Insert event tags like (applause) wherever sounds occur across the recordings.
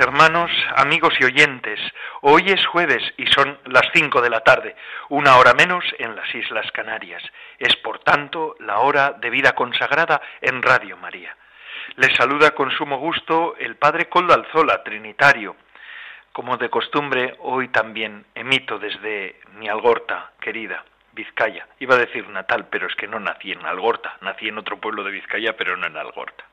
Hermanos, amigos y oyentes. Hoy es jueves y son las cinco de la tarde, una hora menos en las Islas Canarias. Es, por tanto, la hora de vida consagrada en Radio María. Les saluda con sumo gusto el Padre Coldo Alzola, Trinitario. Como de costumbre, hoy también emito desde mi Algorta, querida, Vizcaya. Iba a decir natal, pero es que no nací en Algorta, nací en otro pueblo de Vizcaya, pero no en Algorta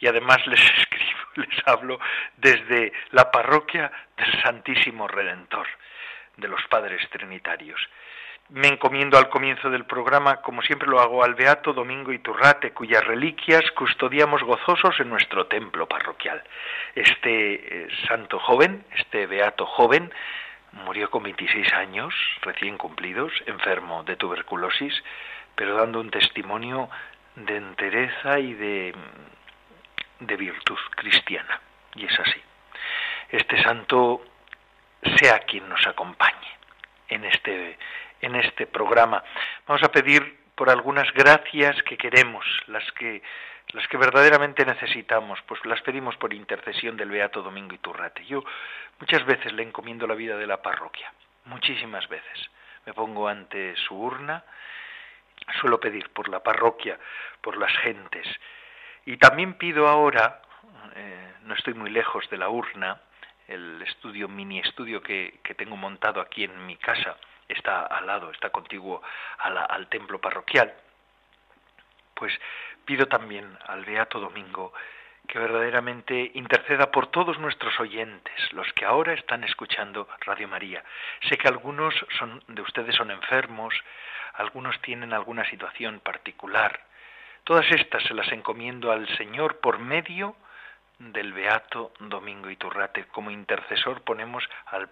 y además les (laughs) escribo, les hablo desde la parroquia del Santísimo Redentor, de los Padres Trinitarios. Me encomiendo al comienzo del programa, como siempre lo hago, al Beato Domingo Iturrate, cuyas reliquias custodiamos gozosos en nuestro templo parroquial. Este eh, santo joven, este Beato joven, murió con 26 años, recién cumplidos, enfermo de tuberculosis, pero dando un testimonio de entereza y de de virtud cristiana. Y es así. Este santo sea quien nos acompañe en este, en este programa. Vamos a pedir por algunas gracias que queremos, las que, las que verdaderamente necesitamos, pues las pedimos por intercesión del Beato Domingo Iturrate. Yo muchas veces le encomiendo la vida de la parroquia, muchísimas veces. Me pongo ante su urna, suelo pedir por la parroquia, por las gentes, y también pido ahora, eh, no estoy muy lejos de la urna, el estudio, mini estudio que, tengo montado aquí en mi casa, está al lado, está contiguo al templo parroquial, pues pido también al Beato Domingo que verdaderamente interceda por todos nuestros oyentes, los que ahora están escuchando Radio María. Sé que algunos son, de ustedes son enfermos, algunos tienen alguna situación particular, Todas estas se las encomiendo al Señor por medio del Beato Domingo Iturrate. Como intercesor ponemos al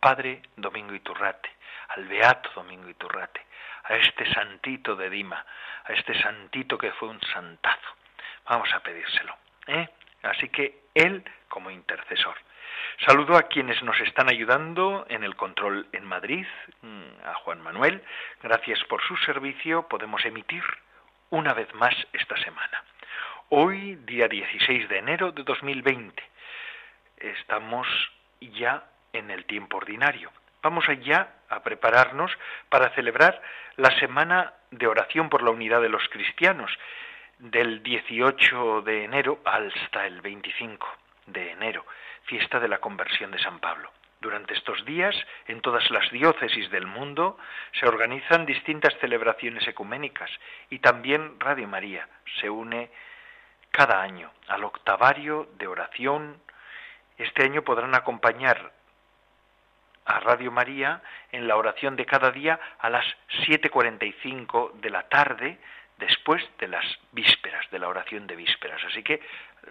Padre Domingo Iturrate, al Beato Domingo Iturrate, a este santito de Dima, a este santito que fue un santazo. Vamos a pedírselo. ¿eh? Así que Él como intercesor. Saludo a quienes nos están ayudando en el control en Madrid, mm, a Juan Manuel. Gracias por su servicio. Podemos emitir una vez más esta semana. Hoy, día 16 de enero de 2020, estamos ya en el tiempo ordinario. Vamos allá a prepararnos para celebrar la semana de oración por la unidad de los cristianos, del 18 de enero hasta el 25 de enero, fiesta de la conversión de San Pablo. Durante estos días, en todas las diócesis del mundo, se organizan distintas celebraciones ecuménicas y también Radio María se une cada año al octavario de oración. Este año podrán acompañar a Radio María en la oración de cada día a las 7.45 de la tarde, después de las vísperas, de la oración de vísperas. Así que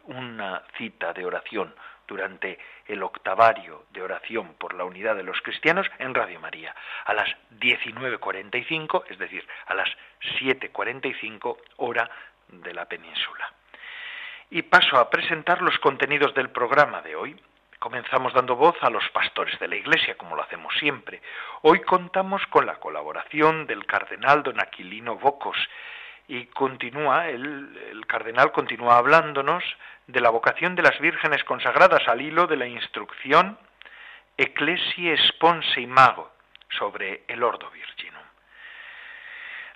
una cita de oración durante el octavario de oración por la unidad de los cristianos en Radio María, a las 19.45, es decir, a las 7.45 hora de la península. Y paso a presentar los contenidos del programa de hoy. Comenzamos dando voz a los pastores de la Iglesia, como lo hacemos siempre. Hoy contamos con la colaboración del cardenal don Aquilino Bocos, y continúa, el, cardenal continúa hablándonos de la vocación de las vírgenes consagradas al hilo de la instrucción Ecclesiae Sponse Mago sobre el Ordo Virginum.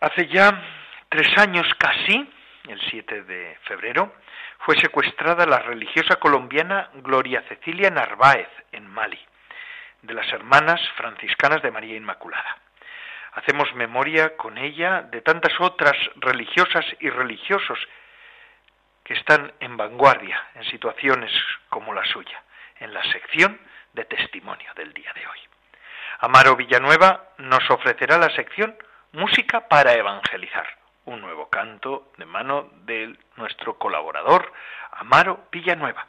Hace ya tres años casi, el 7 de febrero, fue secuestrada la religiosa colombiana Gloria Cecilia Narváez en Mali, de las hermanas franciscanas de María Inmaculada. Hacemos memoria con ella de tantas otras religiosas y religiosos que están en vanguardia en situaciones como la suya, en la sección de testimonio del día de hoy. Amaro Villanueva nos ofrecerá la sección Música para Evangelizar, un nuevo canto de mano de nuestro colaborador, Amaro Villanueva.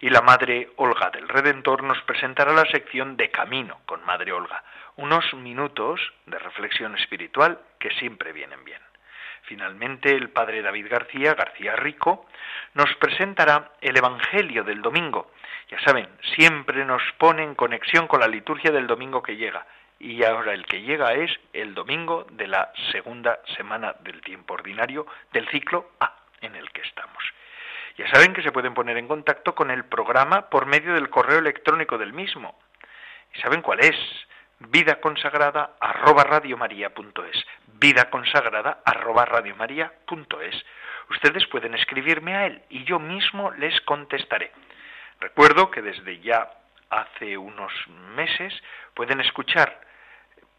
Y la Madre Olga del Redentor nos presentará la sección de Camino con Madre Olga, unos minutos de reflexión espiritual que siempre vienen bien. Finalmente, el Padre David García, García Rico, nos presentará el Evangelio del domingo. Ya saben, siempre nos pone en conexión con la liturgia del domingo que llega. Y ahora el que llega es el domingo de la segunda semana del tiempo ordinario del ciclo A en el que estamos. Ya saben que se pueden poner en contacto con el programa por medio del correo electrónico del mismo. ¿Y saben cuál es? vida consagrada arroba vida consagrada arroba ustedes pueden escribirme a él y yo mismo les contestaré recuerdo que desde ya hace unos meses pueden escuchar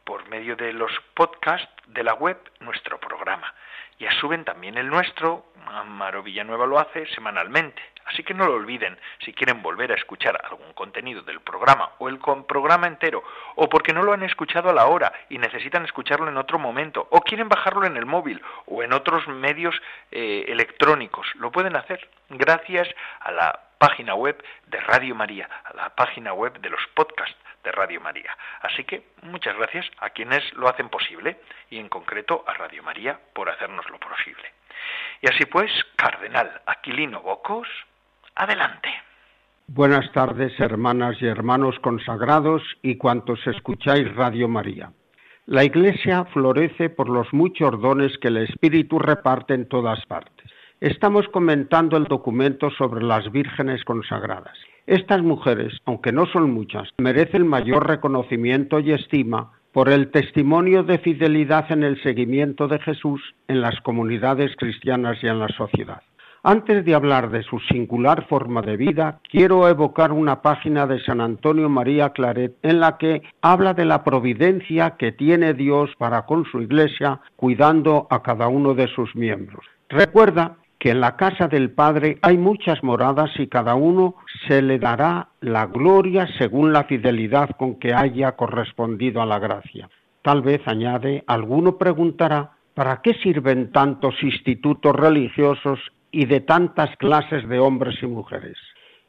por medio de los podcasts de la web nuestro programa ya suben también el nuestro, Amaro Villanueva lo hace semanalmente. Así que no lo olviden, si quieren volver a escuchar algún contenido del programa o el programa entero, o porque no lo han escuchado a la hora y necesitan escucharlo en otro momento, o quieren bajarlo en el móvil o en otros medios eh, electrónicos, lo pueden hacer gracias a la página web de Radio María, a la página web de los podcasts de Radio María. Así que muchas gracias a quienes lo hacen posible y en concreto a Radio María por hacernoslo posible. Y así pues, Cardenal Aquilino Bocos, adelante. Buenas tardes, hermanas y hermanos consagrados y cuantos escucháis Radio María. La Iglesia florece por los muchos dones que el Espíritu reparte en todas partes. Estamos comentando el documento sobre las vírgenes consagradas. Estas mujeres, aunque no son muchas, merecen mayor reconocimiento y estima por el testimonio de fidelidad en el seguimiento de Jesús en las comunidades cristianas y en la sociedad. Antes de hablar de su singular forma de vida, quiero evocar una página de San Antonio María Claret en la que habla de la providencia que tiene Dios para con su iglesia, cuidando a cada uno de sus miembros. Recuerda que en la casa del Padre hay muchas moradas y cada uno se le dará la gloria según la fidelidad con que haya correspondido a la gracia. Tal vez, añade, alguno preguntará, ¿para qué sirven tantos institutos religiosos y de tantas clases de hombres y mujeres?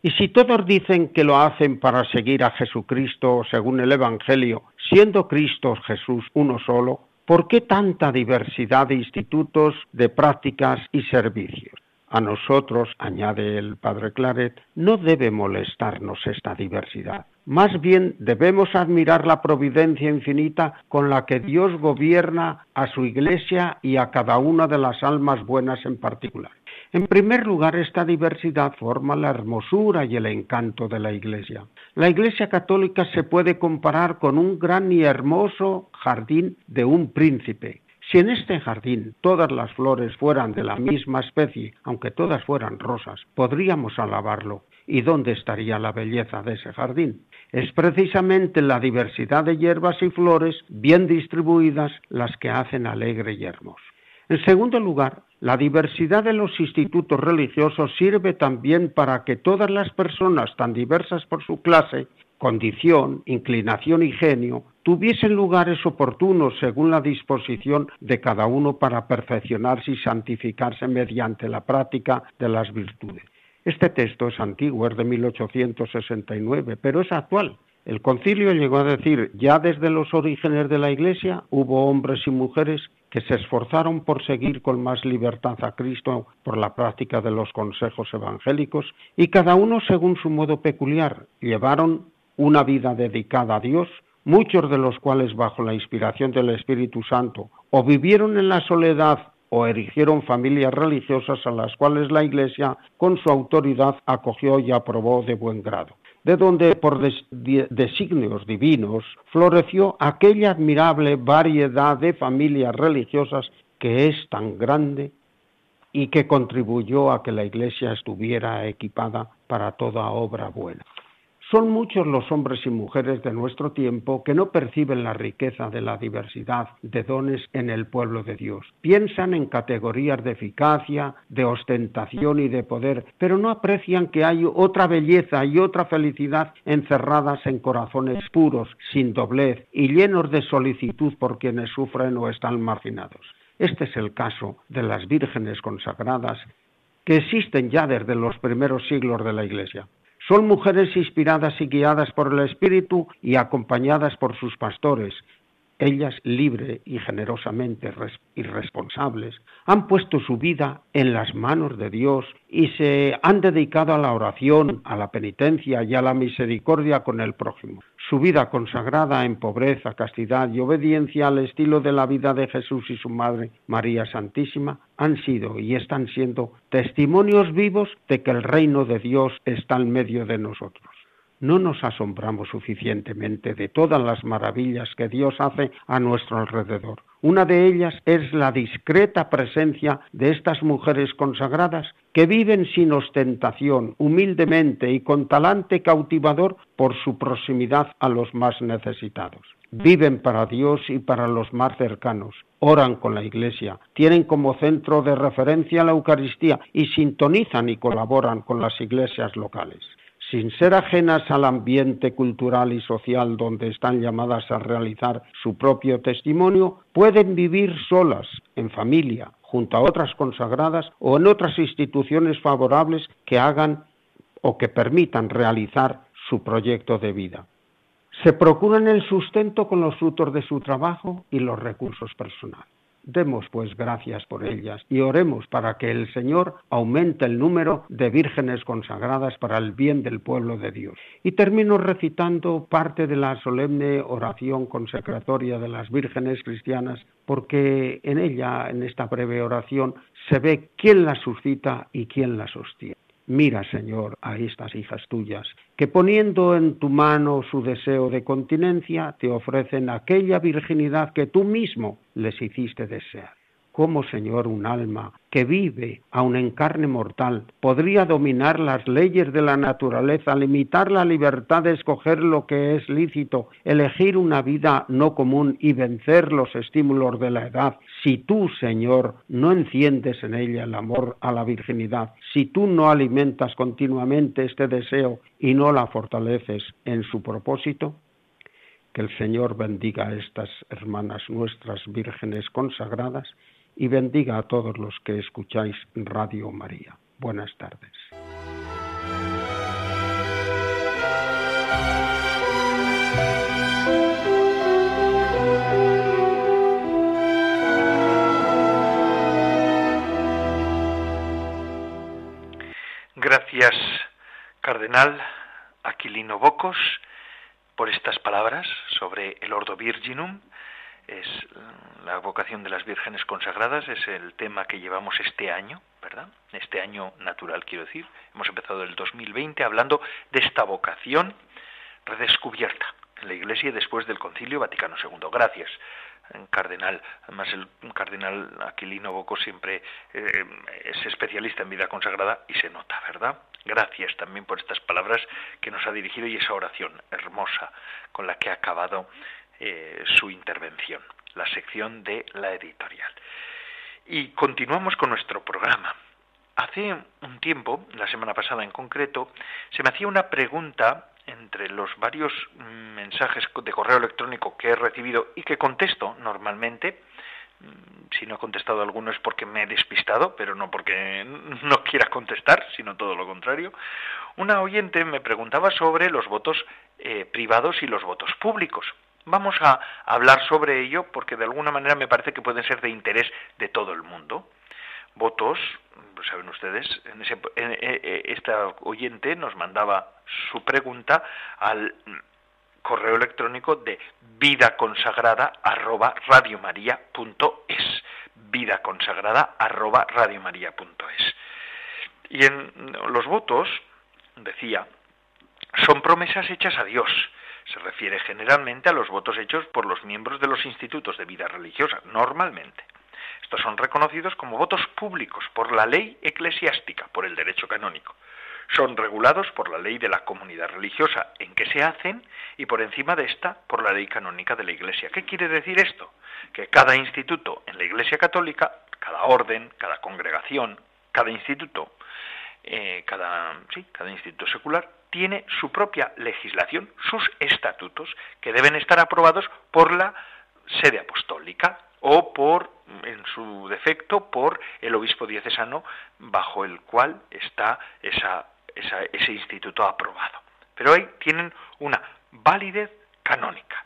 Y si todos dicen que lo hacen para seguir a Jesucristo según el Evangelio, siendo Cristo Jesús uno solo, ¿Por qué tanta diversidad de institutos, de prácticas y servicios? A nosotros, añade el padre Claret, no debe molestarnos esta diversidad. Más bien debemos admirar la providencia infinita con la que Dios gobierna a su iglesia y a cada una de las almas buenas en particular. En primer lugar, esta diversidad forma la hermosura y el encanto de la Iglesia. La Iglesia católica se puede comparar con un gran y hermoso jardín de un príncipe. Si en este jardín todas las flores fueran de la misma especie, aunque todas fueran rosas, podríamos alabarlo. ¿Y dónde estaría la belleza de ese jardín? Es precisamente la diversidad de hierbas y flores bien distribuidas las que hacen alegre y hermoso. En segundo lugar, la diversidad de los institutos religiosos sirve también para que todas las personas, tan diversas por su clase, condición, inclinación y genio, tuviesen lugares oportunos según la disposición de cada uno para perfeccionarse y santificarse mediante la práctica de las virtudes. Este texto es antiguo, es de 1869, pero es actual. El concilio llegó a decir, ya desde los orígenes de la Iglesia hubo hombres y mujeres que se esforzaron por seguir con más libertad a Cristo por la práctica de los consejos evangélicos y cada uno según su modo peculiar llevaron una vida dedicada a Dios, muchos de los cuales bajo la inspiración del Espíritu Santo o vivieron en la soledad o erigieron familias religiosas a las cuales la Iglesia con su autoridad acogió y aprobó de buen grado de donde por designios divinos floreció aquella admirable variedad de familias religiosas que es tan grande y que contribuyó a que la Iglesia estuviera equipada para toda obra buena. Son muchos los hombres y mujeres de nuestro tiempo que no perciben la riqueza de la diversidad de dones en el pueblo de Dios. Piensan en categorías de eficacia, de ostentación y de poder, pero no aprecian que hay otra belleza y otra felicidad encerradas en corazones puros, sin doblez y llenos de solicitud por quienes sufren o están marginados. Este es el caso de las vírgenes consagradas que existen ya desde los primeros siglos de la Iglesia. Son mujeres inspiradas y guiadas por el Espíritu y acompañadas por sus pastores, ellas libre y generosamente y responsables, han puesto su vida en las manos de Dios y se han dedicado a la oración, a la penitencia y a la misericordia con el prójimo. Su vida consagrada en pobreza, castidad y obediencia al estilo de la vida de Jesús y su Madre María Santísima han sido y están siendo testimonios vivos de que el reino de Dios está en medio de nosotros no nos asombramos suficientemente de todas las maravillas que Dios hace a nuestro alrededor. Una de ellas es la discreta presencia de estas mujeres consagradas que viven sin ostentación, humildemente y con talante cautivador por su proximidad a los más necesitados. Viven para Dios y para los más cercanos, oran con la Iglesia, tienen como centro de referencia la Eucaristía y sintonizan y colaboran con las iglesias locales sin ser ajenas al ambiente cultural y social donde están llamadas a realizar su propio testimonio, pueden vivir solas, en familia, junto a otras consagradas o en otras instituciones favorables que hagan o que permitan realizar su proyecto de vida. Se procuran el sustento con los frutos de su trabajo y los recursos personales. Demos pues gracias por ellas y oremos para que el Señor aumente el número de vírgenes consagradas para el bien del pueblo de Dios. Y termino recitando parte de la solemne oración consecratoria de las vírgenes cristianas porque en ella, en esta breve oración, se ve quién las suscita y quién las sostiene. Mira, Señor, a estas hijas tuyas, que poniendo en tu mano su deseo de continencia, te ofrecen aquella virginidad que tú mismo les hiciste desear. ¿Cómo, Señor, un alma que vive, aun en carne mortal, podría dominar las leyes de la naturaleza, limitar la libertad de escoger lo que es lícito, elegir una vida no común y vencer los estímulos de la edad, si tú, Señor, no enciendes en ella el amor a la virginidad, si tú no alimentas continuamente este deseo y no la fortaleces en su propósito? Que el Señor bendiga a estas hermanas nuestras vírgenes consagradas y bendiga a todos los que escucháis Radio María. Buenas tardes. Gracias, Cardenal Aquilino Bocos, por estas palabras sobre el Ordo Virginum es la vocación de las vírgenes consagradas, es el tema que llevamos este año, ¿verdad? Este año natural, quiero decir. Hemos empezado el 2020 hablando de esta vocación redescubierta en la Iglesia después del Concilio Vaticano II. Gracias, cardenal. Además, el cardenal Aquilino Boco siempre eh, es especialista en vida consagrada y se nota, ¿verdad? Gracias también por estas palabras que nos ha dirigido y esa oración hermosa con la que ha acabado eh, su intervención, la sección de la editorial. Y continuamos con nuestro programa. Hace un tiempo, la semana pasada en concreto, se me hacía una pregunta entre los varios mensajes de correo electrónico que he recibido y que contesto normalmente. Mm, si no he contestado alguno es porque me he despistado, pero no porque (laughs) no quiera contestar, sino todo lo contrario. Una oyente me preguntaba sobre los votos eh, privados y los votos públicos. Vamos a hablar sobre ello porque de alguna manera me parece que pueden ser de interés de todo el mundo. Votos, saben ustedes, en ese, esta oyente nos mandaba su pregunta al correo electrónico de vida consagrada arroba radiomaria.es vida consagrada arroba radiomaria.es y en los votos decía son promesas hechas a Dios se refiere generalmente a los votos hechos por los miembros de los institutos de vida religiosa, normalmente. Estos son reconocidos como votos públicos por la ley eclesiástica, por el derecho canónico. Son regulados por la ley de la comunidad religiosa en que se hacen y por encima de esta por la ley canónica de la Iglesia. ¿Qué quiere decir esto? Que cada instituto en la Iglesia católica, cada orden, cada congregación, cada instituto, eh, cada, sí, cada instituto secular tiene su propia legislación, sus estatutos, que deben estar aprobados por la sede apostólica o por en su defecto por el obispo diocesano bajo el cual está ese instituto aprobado. Pero hoy tienen una validez canónica.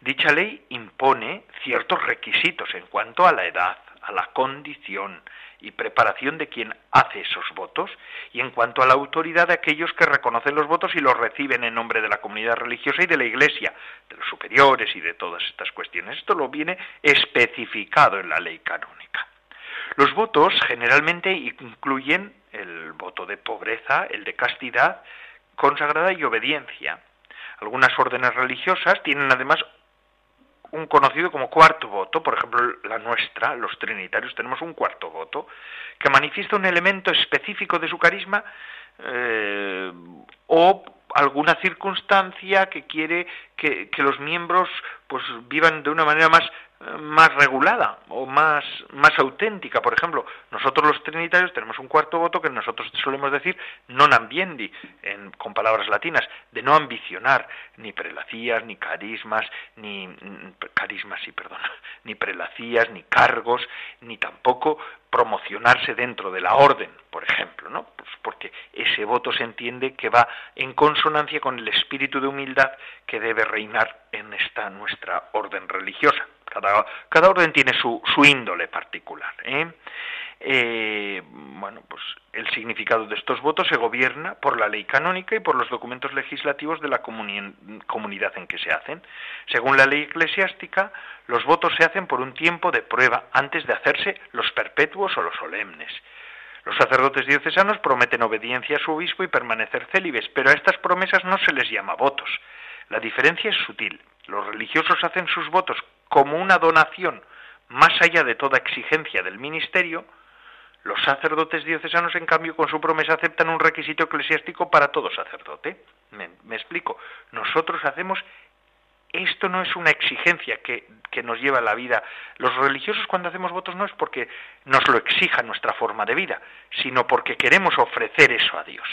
Dicha ley impone ciertos requisitos en cuanto a la edad, a la condición y preparación de quien hace esos votos y en cuanto a la autoridad de aquellos que reconocen los votos y los reciben en nombre de la comunidad religiosa y de la Iglesia, de los superiores y de todas estas cuestiones. Esto lo viene especificado en la ley canónica. Los votos generalmente incluyen el voto de pobreza, el de castidad, consagrada y obediencia. Algunas órdenes religiosas tienen además un conocido como cuarto voto, por ejemplo la nuestra, los trinitarios, tenemos un cuarto voto, que manifiesta un elemento específico de su carisma eh, o alguna circunstancia que quiere que, que, los miembros pues vivan de una manera más más regulada o más, más auténtica. Por ejemplo, nosotros los trinitarios tenemos un cuarto voto que nosotros solemos decir non ambiendi, en, con palabras latinas, de no ambicionar ni prelacías, ni carismas, ni carismas, sí, perdón, (laughs) ni prelacías, ni cargos, ni tampoco promocionarse dentro de la orden, por ejemplo, ¿no? Pues porque ese voto se entiende que va en consonancia con el espíritu de humildad que debe reinar en esta nuestra orden religiosa. Cada, orden tiene su, índole particular. ¿eh? Eh, bueno, pues el significado de estos votos se gobierna por la ley canónica y por los documentos legislativos de la comunidad en que se hacen. Según la ley eclesiástica, los votos se hacen por un tiempo de prueba antes de hacerse los perpetuos o los solemnes. Los sacerdotes diocesanos prometen obediencia a su obispo y permanecer célibes, pero a estas promesas no se les llama votos. La diferencia es sutil. Los religiosos hacen sus votos como una donación más allá de toda exigencia del ministerio, los sacerdotes diocesanos, en cambio, con su promesa aceptan un requisito eclesiástico para todo sacerdote. Me, explico. Nosotros hacemos esto no es una exigencia que, que, nos lleva a la vida. Los religiosos cuando hacemos votos no es porque nos lo exija nuestra forma de vida, sino porque queremos ofrecer eso a Dios.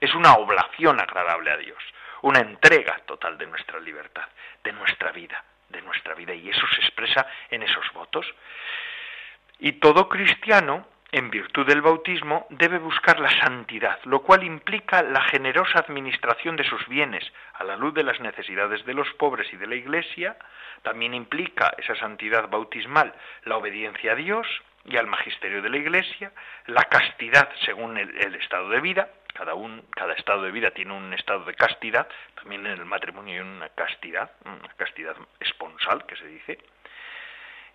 Es una oblación agradable a Dios, una entrega total de nuestra libertad, de nuestra vida de nuestra vida y eso se expresa en esos votos. Y todo cristiano, en virtud del bautismo, debe buscar la santidad, lo cual implica la generosa administración de sus bienes a la luz de las necesidades de los pobres y de la Iglesia, también implica esa santidad bautismal la obediencia a Dios y al magisterio de la Iglesia, la castidad según el, estado de vida, cada, un, cada estado de vida tiene un estado de castidad, también en el matrimonio hay una castidad, una castidad esponsal que se dice.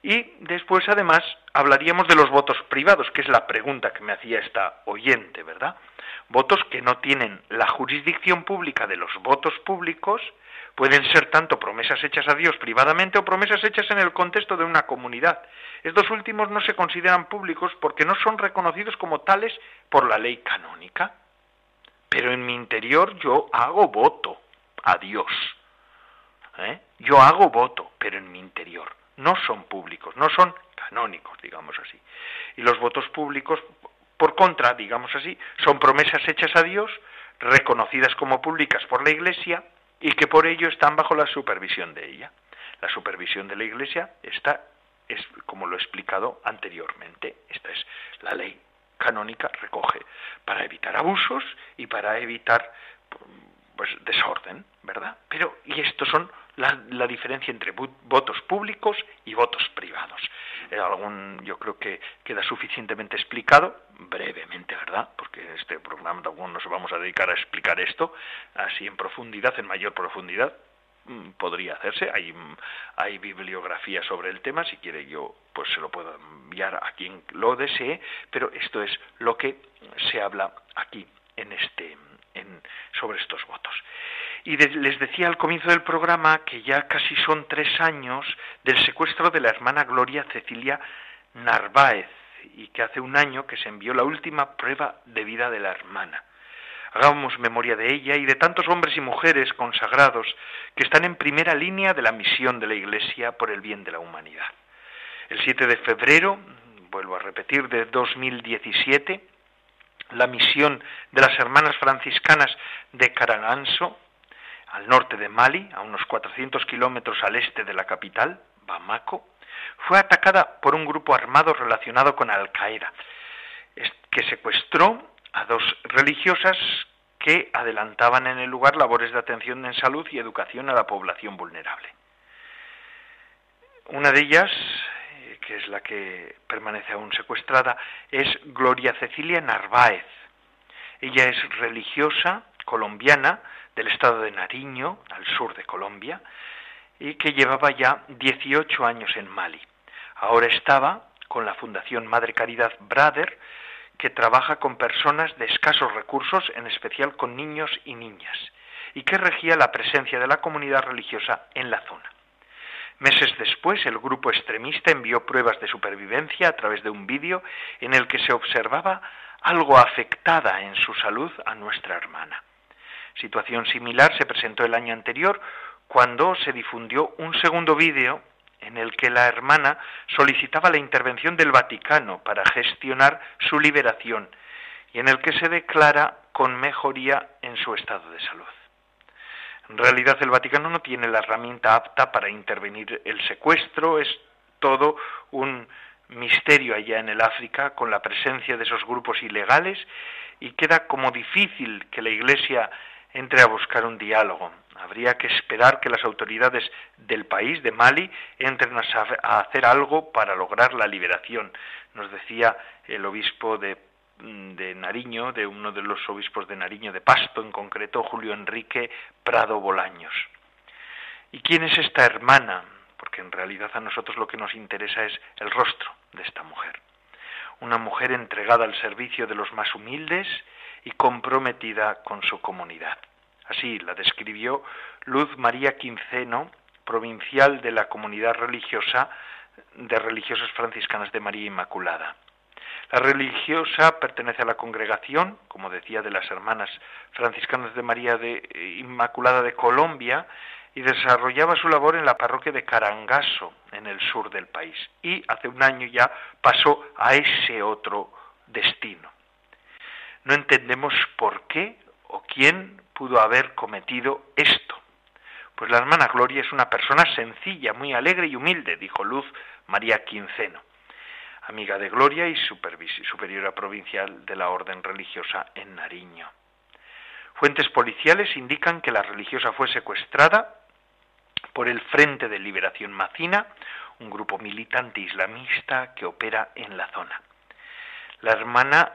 Y después, además, hablaríamos de los votos privados, que es la pregunta que me hacía esta oyente, ¿verdad? Votos que no tienen la jurisdicción pública de los votos públicos, pueden ser tanto promesas hechas a Dios privadamente o promesas hechas en el contexto de una comunidad. Estos últimos no se consideran públicos porque no son reconocidos como tales por la ley canónica pero en mi interior yo hago voto a Dios. ¿eh? Yo hago voto, pero en mi interior. No son públicos, no son canónicos, digamos así. Y los votos públicos, por contra, digamos así, son promesas hechas a Dios, reconocidas como públicas por la Iglesia y que por ello están bajo la supervisión de ella. La supervisión de la Iglesia está, es como lo he explicado anteriormente, esta es la ley canónica recoge para evitar abusos y para evitar pues desorden, ¿verdad? Pero y estos son la, la diferencia entre votos públicos y votos privados. Algún, yo creo que queda suficientemente explicado, brevemente, ¿verdad? Porque este programa tampoco nos vamos a dedicar a explicar esto así en profundidad, en mayor profundidad, Mm, podría hacerse. Hay, mm, hay bibliografía sobre el tema, si quiere yo pues se lo puedo enviar a quien lo desee, pero esto es lo que se habla aquí en este sobre estos votos. Y les decía al comienzo del programa que ya casi son tres años del secuestro de la hermana Gloria Cecilia Narváez y que hace un año que se envió la última prueba de vida de la hermana. Hagamos memoria de ella y de tantos hombres y mujeres consagrados que están en primera línea de la misión de la Iglesia por el bien de la humanidad. El 7 de febrero, vuelvo a repetir, de 2017, la misión de las hermanas franciscanas de Caraganso, al norte de Mali, a unos 400 kilómetros al este de la capital, Bamako, fue atacada por un grupo armado relacionado con Al Qaeda, que secuestró a dos religiosas que adelantaban en el lugar labores de atención en salud y educación a la población vulnerable. Una de ellas, que es la que permanece aún secuestrada, es Gloria Cecilia Narváez. Ella es religiosa colombiana del estado de Nariño, al sur de Colombia, y que llevaba ya 18 años en Mali. Ahora estaba con la Fundación Madre Caridad Brother, que trabaja con personas de escasos recursos, en especial con niños y niñas, y que regía la presencia de la comunidad religiosa en la zona. Meses después, el grupo extremista envió pruebas de supervivencia a través de un vídeo en el que se observaba algo afectada en su salud a nuestra hermana. Situación similar se presentó el año anterior cuando se difundió un segundo vídeo en el que la hermana solicitaba la intervención del Vaticano para gestionar su liberación y en el que se declara con mejoría en su estado de salud. En realidad el Vaticano no tiene la herramienta apta para intervenir el secuestro, es todo un misterio allá en el África con la presencia de esos grupos ilegales y queda como difícil que la Iglesia entre a buscar un diálogo. Habría que esperar que las autoridades del país, de Mali, entren a hacer algo para lograr la liberación. Nos decía el obispo de, de Nariño, de uno de los obispos de Nariño, de Pasto en concreto, Julio Enrique Prado Bolaños. ¿Y quién es esta hermana? Porque en realidad a nosotros lo que nos interesa es el rostro de esta mujer. Una mujer entregada al servicio de los más humildes, y comprometida con su comunidad. Así la describió Luz María Quinceno, provincial de la comunidad religiosa de religiosas franciscanas de María Inmaculada. La religiosa pertenece a la congregación, como decía, de las hermanas franciscanas de María de Inmaculada de Colombia y desarrollaba su labor en la parroquia de Carangaso, en el sur del país. Y hace un año ya pasó a ese otro destino no entendemos por qué o quién pudo haber cometido esto. Pues la hermana Gloria es una persona sencilla, muy alegre y humilde, dijo Luz María Quinceno, amiga de Gloria y superiora provincial de la orden religiosa en Nariño. Fuentes policiales indican que la religiosa fue secuestrada por el Frente de Liberación Macina, un grupo militante islamista que opera en la zona. La hermana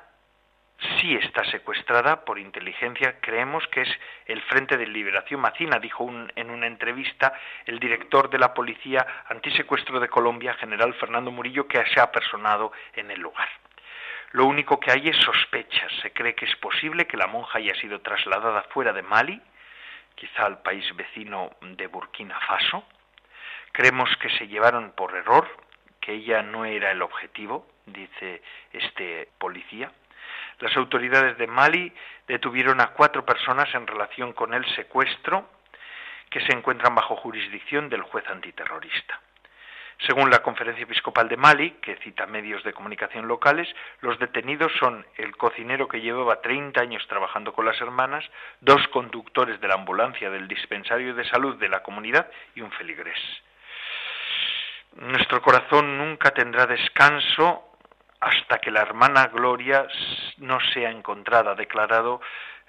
sí está secuestrada por inteligencia. Creemos que es el Frente de Liberación Macina, dijo en una entrevista el director de la Policía Antisecuestro de Colombia, general Fernando Murillo, que se ha personado en el lugar. Lo único que hay es sospechas. Se cree que es posible que la monja haya sido trasladada fuera de Mali, quizá al país vecino de Burkina Faso. Creemos que se llevaron por error, que ella no era el objetivo, dice este policía las autoridades de Mali detuvieron a cuatro personas en relación con el secuestro que se encuentran bajo jurisdicción del juez antiterrorista. Según la Conferencia Episcopal de Mali, que cita medios de comunicación locales, los detenidos son el cocinero que llevaba 30 años trabajando con las hermanas, dos conductores de la ambulancia del dispensario de salud de la comunidad y un feligrés. Nuestro corazón nunca tendrá descanso hasta que la hermana Gloria no sea encontrada, ha declarado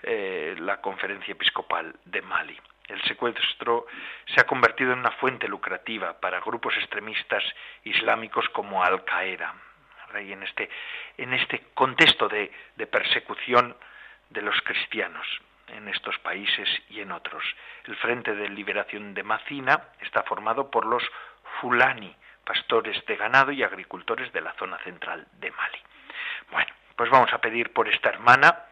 eh, la conferencia episcopal de Mali. El secuestro se ha convertido en una fuente lucrativa para grupos extremistas islámicos como Al Qaeda. Y en este, en este contexto de, de persecución de los cristianos en estos países y en otros. El Frente de Liberación de Macina está formado por los Fulani, pastores de ganado y agricultores de la zona central de Mali. Bueno, pues vamos a pedir por esta hermana,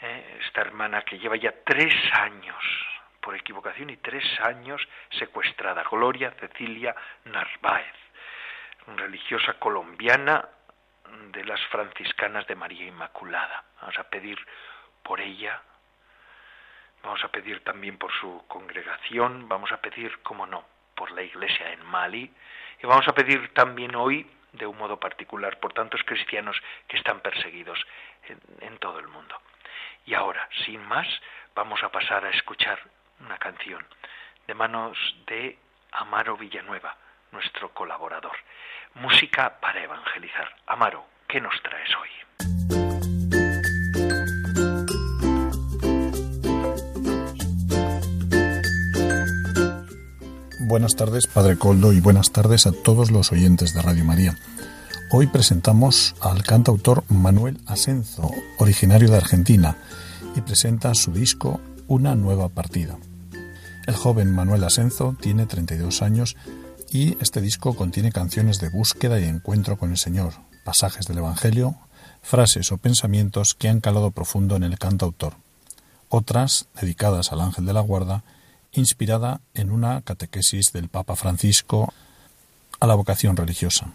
eh, esta hermana que lleva ya tres años, por equivocación, y tres años secuestrada, Gloria Cecilia Narváez, religiosa colombiana de las franciscanas de María Inmaculada. Vamos a pedir por ella, vamos a pedir también por su congregación, vamos a pedir, como no, por la iglesia en Mali, y vamos a pedir también hoy, de un modo particular, por tantos cristianos que están perseguidos en, todo el mundo. Y ahora, sin más, vamos a pasar a escuchar una canción de manos de Amaro Villanueva, nuestro colaborador. Música para evangelizar. Amaro, ¿qué nos traes hoy? Buenas tardes, Padre Coldo, y buenas tardes a todos los oyentes de Radio María. Hoy presentamos al cantautor Manuel Asenzo, originario de Argentina, y presenta su disco Una nueva partida. El joven Manuel Asenzo tiene 32 años y este disco contiene canciones de búsqueda y encuentro con el Señor, pasajes del Evangelio, frases o pensamientos que han calado profundo en el cantautor. Otras, dedicadas al ángel de la guarda, inspirada en una catequesis del Papa Francisco a la vocación religiosa.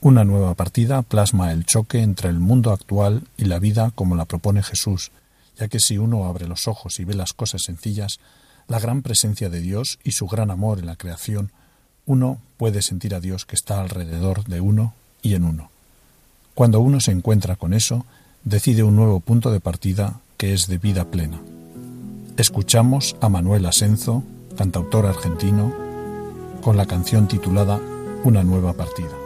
Una nueva partida plasma el choque entre el mundo actual y la vida como la propone Jesús, ya que si uno abre los ojos y ve las cosas sencillas, la gran presencia de Dios y su gran amor en la creación, uno puede sentir a Dios que está alrededor de uno y en uno. Cuando uno se encuentra con eso, decide un nuevo punto de partida que es de vida plena. Escuchamos a Manuel Asenzo, cantautor argentino, con la canción titulada Una nueva partida.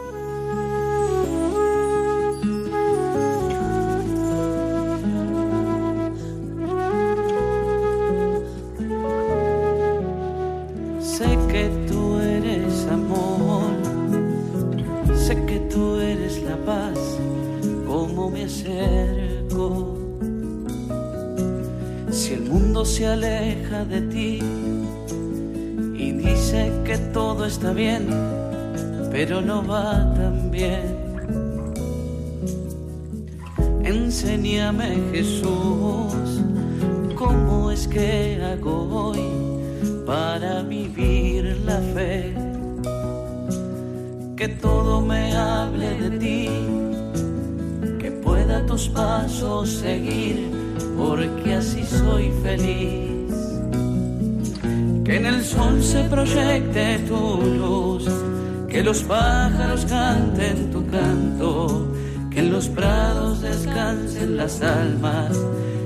Los pájaros canten tu canto, que en los prados descansen las almas,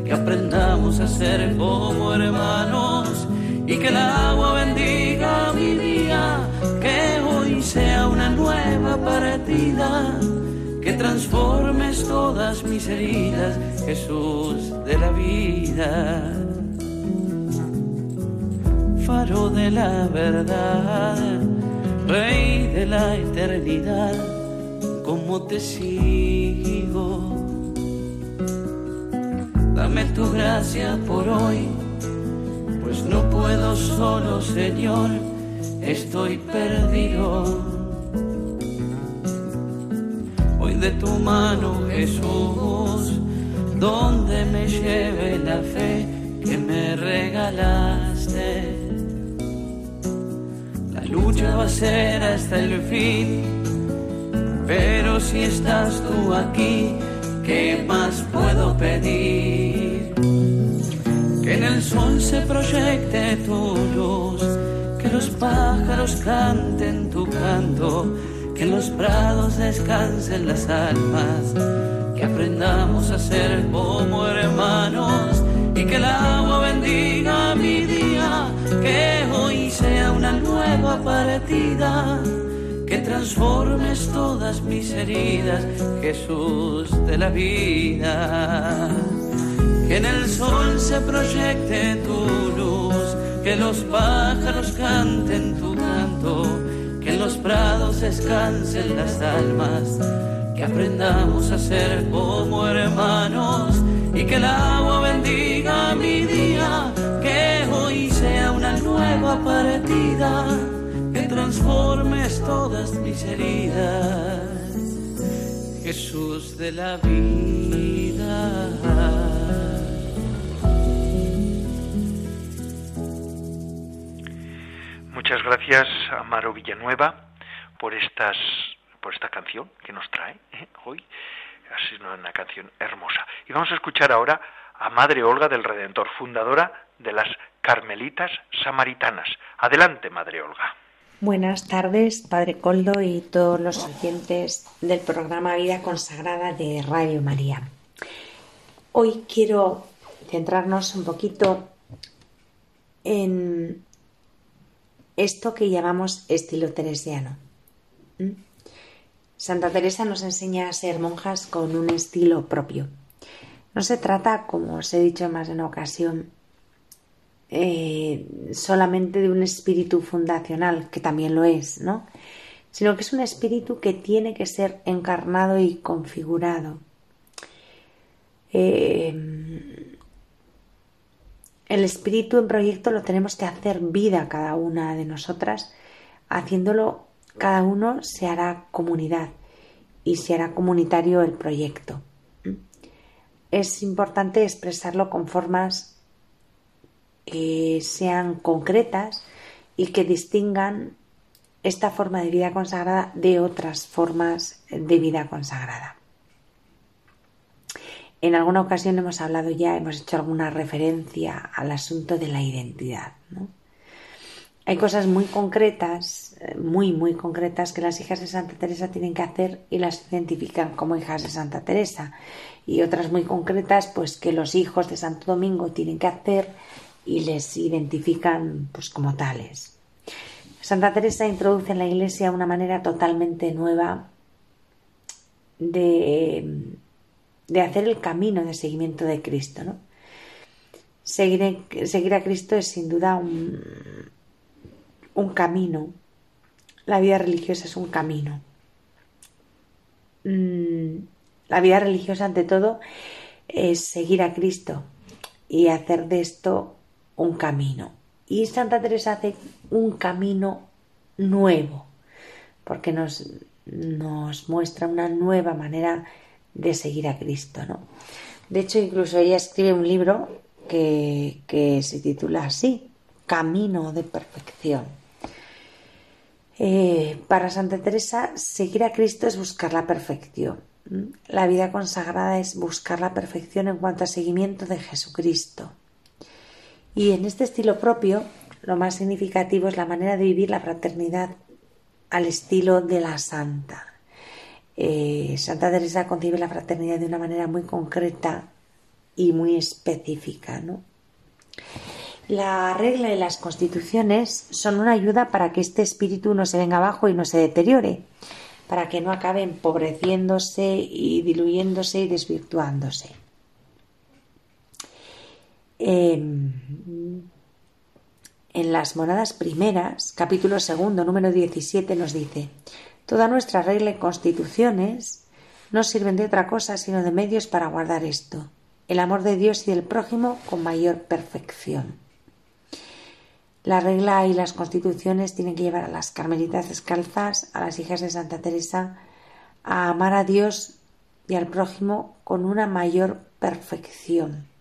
que aprendamos a ser como hermanos y que el agua bendiga mi día, que hoy sea una nueva partida. Que transformes todas mis heridas, Jesús de la vida faro de la verdad, de la eternidad, como te sigo. Dame tu gracia por hoy, pues no puedo solo, Señor, estoy perdido. Hoy de tu mano, Jesús, donde me lleve la fe que me regalaste lucha va a ser hasta el fin. Pero si estás tú aquí, ¿qué más puedo pedir? Que en el sol se proyecte tu luz, que los pájaros canten tu canto, que en los prados descansen las almas, que aprendamos a ser como hermanos y que el agua bendiga mi que hoy sea una nueva partida, que transformes todas mis heridas, Jesús de la vida. Que en el sol se proyecte tu luz, que los pájaros canten tu canto, que en los prados descansen las almas, que aprendamos a ser como hermanos y que el agua bendiga mi día, sea una nueva partida, que transformes todas mis heridas, Jesús de la vida. Muchas gracias, Amaro Villanueva, por estas por esta canción que nos trae ¿eh? hoy es una canción hermosa. Y vamos a escuchar ahora a Madre Olga del Redentor, fundadora de las Carmelitas Samaritanas. Adelante, Madre Olga. Buenas tardes, Padre Coldo y todos los oyentes del programa Vida Consagrada de Radio María. Hoy quiero centrarnos un poquito en, esto que llamamos estilo teresiano. ¿Mm? Santa Teresa nos enseña a ser monjas con un estilo propio. No se trata, como os he dicho más de una ocasión, eh, solamente de un espíritu fundacional, que también lo es, ¿no? Sino que es un espíritu que tiene que ser encarnado y configurado. Eh, el espíritu en proyecto lo tenemos que hacer vida cada una de nosotras, haciéndolo cada uno se hará comunidad y se hará comunitario el proyecto. Es importante expresarlo con formas que sean concretas y que distingan esta forma de vida consagrada de otras formas de vida consagrada. En alguna ocasión hemos hablado ya, hemos hecho alguna referencia al asunto de la identidad. Hay cosas muy concretas, eh, muy, muy concretas, que las hijas de Santa Teresa tienen que hacer y las identifican como hijas de Santa Teresa. Y otras muy concretas, pues que los hijos de Santo Domingo tienen que hacer y les identifican pues como tales. Santa Teresa introduce en la Iglesia una manera totalmente nueva de de hacer el camino de seguimiento de Cristo. ¿no? Seguir, seguir a Cristo es sin duda un, un camino. La vida religiosa es un camino. Mm, la vida religiosa, ante todo, es seguir a Cristo y hacer de esto un camino. Y Santa Teresa hace un camino nuevo, porque nos, nos muestra una nueva manera de seguir a Cristo, ¿no? De hecho, incluso ella escribe un libro que, se titula así, Camino de Perfección. Eh, para Santa Teresa, seguir a Cristo es buscar la perfección. La vida consagrada es buscar la perfección en cuanto a seguimiento de Jesucristo. Y en este estilo propio, lo más significativo es la manera de vivir la fraternidad al estilo de la santa. Eh, Santa Teresa concibe la fraternidad de una manera muy concreta y muy específica. La regla y las constituciones son una ayuda para que este espíritu no se venga abajo y no se deteriore, para que no acabe empobreciéndose y diluyéndose y desvirtuándose. Em, en las monadas primeras, capítulo segundo, número 17, nos dice Toda nuestra regla y constituciones no sirven de otra cosa sino de medios para guardar esto, el amor de Dios y del prójimo con mayor perfección. La regla y las constituciones tienen que llevar a las carmelitas descalzas, a las hijas de Santa Teresa, a amar a Dios y al prójimo con una mayor perfección.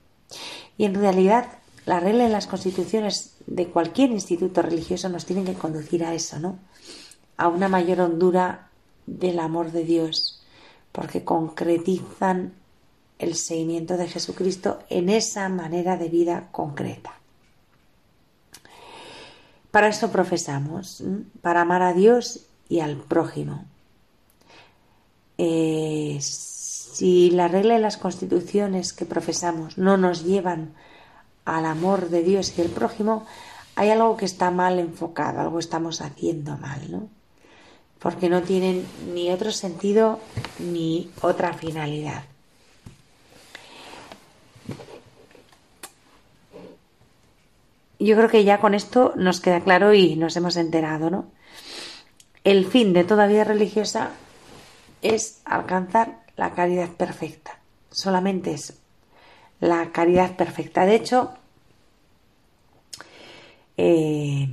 Y en realidad, la regla y las constituciones de cualquier instituto religioso nos tienen que conducir a eso, ¿no? a una mayor hondura del amor de Dios, porque concretizan el seguimiento de Jesucristo en esa manera de vida concreta. Para eso profesamos, para amar a Dios y al prójimo. Eh, si la regla y las constituciones que profesamos no nos llevan al amor de Dios y del prójimo, hay algo que está mal enfocado, algo estamos haciendo mal, ¿no? porque no tienen ni otro sentido ni otra finalidad. Yo creo que ya con esto nos queda claro y nos hemos enterado, ¿no? El fin de toda vida religiosa es alcanzar la caridad perfecta. Solamente eso. La caridad perfecta. De hecho, eh,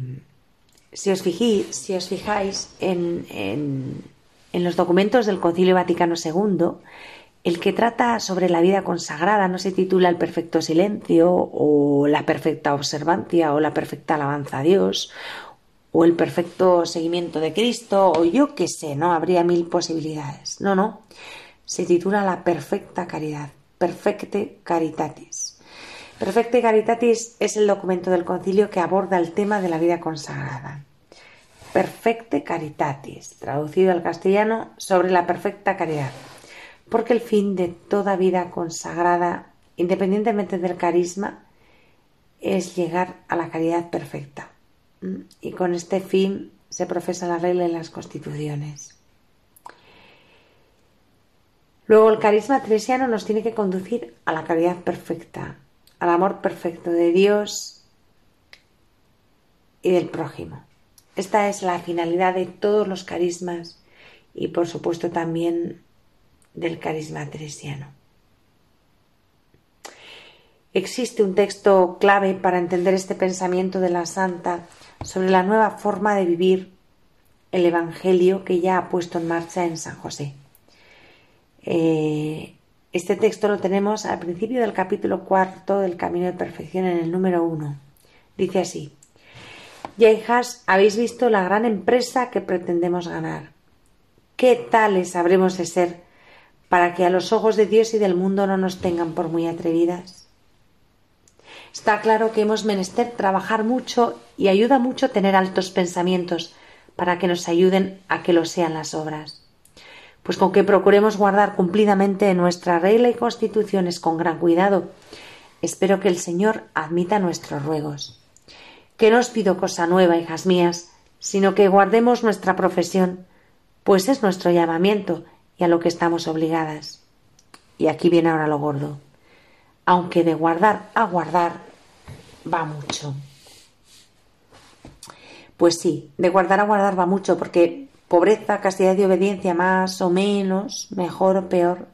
si os, si os fijáis en, en, los documentos del Concilio Vaticano II, el que trata sobre la vida consagrada no se titula El perfecto silencio o la perfecta observancia o la perfecta alabanza a Dios o el perfecto seguimiento de Cristo o yo qué sé, ¿no? Habría mil posibilidades. No, no. Se titula La perfecta caridad, Perfecte Caritatis. Perfecte Caritatis es el documento del concilio que aborda el tema de la vida consagrada. Perfecte Caritatis, traducido al castellano sobre la perfecta caridad, porque el fin de toda vida consagrada, independientemente del carisma, es llegar a la caridad perfecta. y con este fin se profesa la regla en las constituciones. Luego el carisma teresiano nos tiene que conducir a la caridad perfecta, al amor perfecto de Dios y del prójimo. Esta es la finalidad de todos los carismas y por supuesto también del carisma teresiano. Existe un texto clave para entender este pensamiento de la santa sobre la nueva forma de vivir el Evangelio que ya ha puesto en marcha en San José. Eh, este texto lo tenemos al principio del capítulo cuarto del Camino de Perfección en el número uno. Dice así, ya hijas, habéis visto la gran empresa que pretendemos ganar. ¿Qué tales habremos de ser para que a los ojos de Dios y del mundo no nos tengan por muy atrevidas? Está claro que hemos menester trabajar mucho y ayuda mucho tener altos pensamientos para que nos ayuden a que lo sean las obras. Pues con que procuremos guardar cumplidamente nuestra regla y constituciones con gran cuidado, espero que el Señor admita nuestros ruegos. Que no os pido cosa nueva, hijas mías, sino que guardemos nuestra profesión, pues es nuestro llamamiento y a lo que estamos obligadas. Y aquí viene ahora lo gordo. Aunque de guardar a guardar va mucho. Pues sí, de guardar a guardar va mucho, porque pobreza, castidad y obediencia, más o menos, mejor o peor,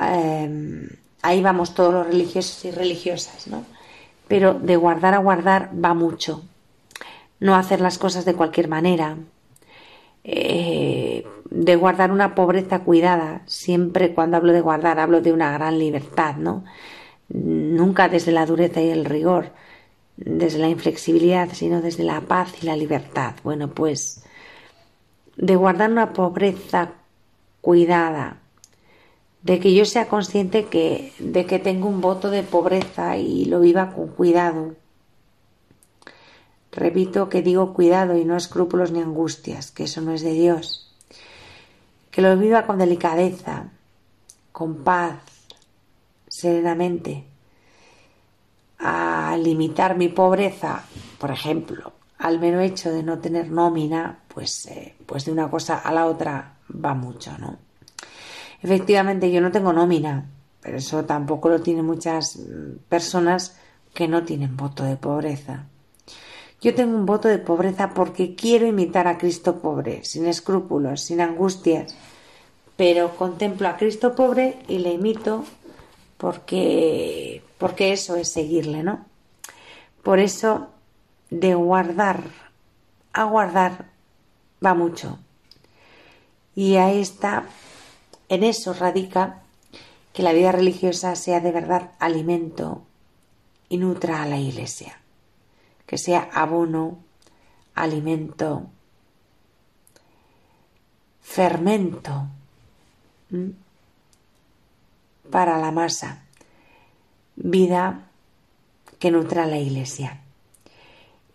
eh, ahí vamos todos los religiosos y religiosas, ¿no? Pero de guardar a guardar va mucho. No hacer las cosas de cualquier manera. Eh, de guardar una pobreza cuidada. Siempre cuando hablo de guardar hablo de una gran libertad, ¿no? nunca desde la dureza y el rigor, desde la inflexibilidad, sino desde la paz y la libertad. Bueno, pues de guardar una pobreza cuidada, de que yo sea consciente que, de que tengo un voto de pobreza y lo viva con cuidado. Repito que digo cuidado y no escrúpulos ni angustias, que eso no es de Dios. Que lo viva con delicadeza, con paz, serenamente a limitar mi pobreza, por ejemplo, al mero hecho de no tener nómina, pues, eh, pues de una cosa a la otra va mucho, ¿no? Efectivamente, yo no tengo nómina, pero eso tampoco lo tienen muchas mm, personas que no tienen voto de pobreza. Yo tengo un voto de pobreza porque quiero imitar a Cristo pobre, sin escrúpulos, sin angustias, pero contemplo a Cristo pobre y le imito porque, porque eso es seguirle, ¿no? Por eso, de guardar a guardar va mucho. Y ahí está, en eso radica que la vida religiosa sea de verdad alimento y nutra a la iglesia, que sea abono, alimento, fermento para la masa, vida que nutra a la iglesia.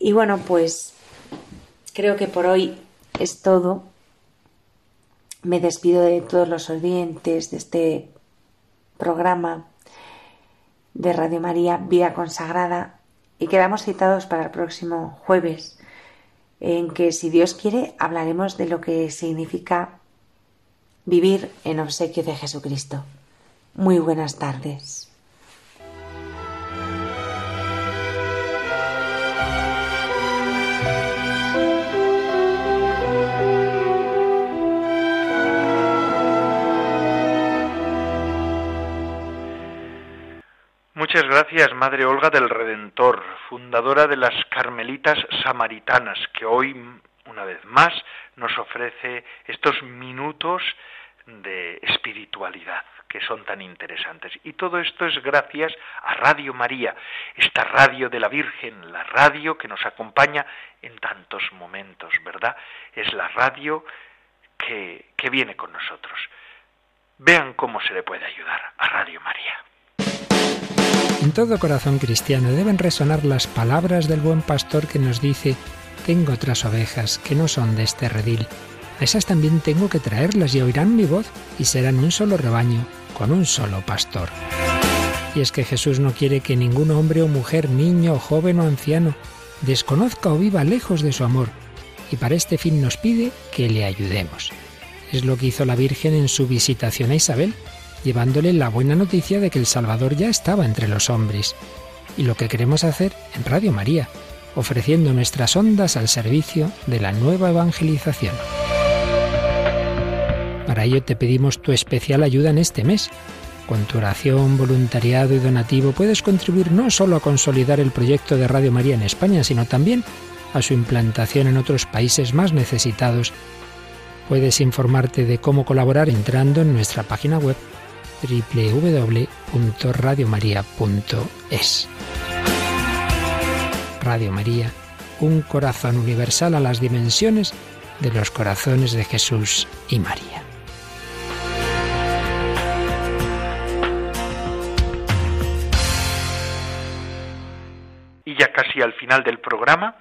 Y bueno, pues creo que por hoy es todo. Me despido de todos los oyentes de este programa de Radio María Vida Consagrada y quedamos citados para el próximo jueves en que si Dios quiere hablaremos de lo que significa vivir en obsequio de Jesucristo. Muy buenas tardes. Muchas gracias, Madre Olga del Redentor, fundadora de las Carmelitas Samaritanas, que hoy, una vez más, nos ofrece estos minutos de espiritualidad que son tan interesantes. Y todo esto es gracias a Radio María, esta radio de la Virgen, la radio que nos acompaña en tantos momentos, ¿verdad? Es la radio que, que viene con nosotros. Vean cómo se le puede ayudar a Radio María. En todo corazón cristiano deben resonar las palabras del buen pastor que nos dice, tengo otras ovejas que no son de este redil. A esas también tengo que traerlas y oirán mi voz y serán un solo rebaño con un solo pastor. Y es que Jesús no quiere que ningún hombre o mujer, niño, joven o anciano, desconozca o viva lejos de su amor, y para este fin nos pide que le ayudemos. Es lo que hizo la Virgen en su visitación a Isabel, llevándole la buena noticia de que el Salvador ya estaba entre los hombres. Y lo que queremos hacer en Radio María, ofreciendo nuestras ondas al servicio de la nueva evangelización. Para ello te pedimos tu especial ayuda en este mes. Con tu oración, voluntariado y donativo puedes contribuir no solo a consolidar el proyecto de Radio María en España, sino también a su implantación en otros países más necesitados. Puedes informarte de cómo colaborar entrando en nuestra página web www.radiomaria.es. Radio María, un corazón universal a las dimensiones de los corazones de Jesús y María. Y ya casi al final del programa,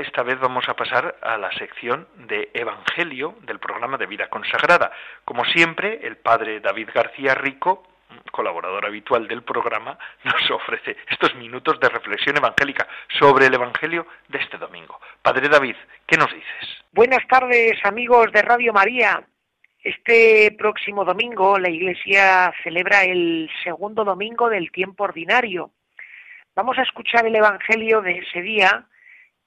esta vez vamos a pasar a la sección de Evangelio del programa de vida consagrada. Como siempre, el padre David García Rico, colaborador habitual del programa, nos ofrece estos minutos de reflexión evangélica sobre el Evangelio de este domingo. Padre David, ¿qué nos dices? Buenas tardes, amigos de Radio María. Este próximo domingo la Iglesia celebra el segundo domingo del tiempo ordinario Vamos a escuchar el Evangelio de ese día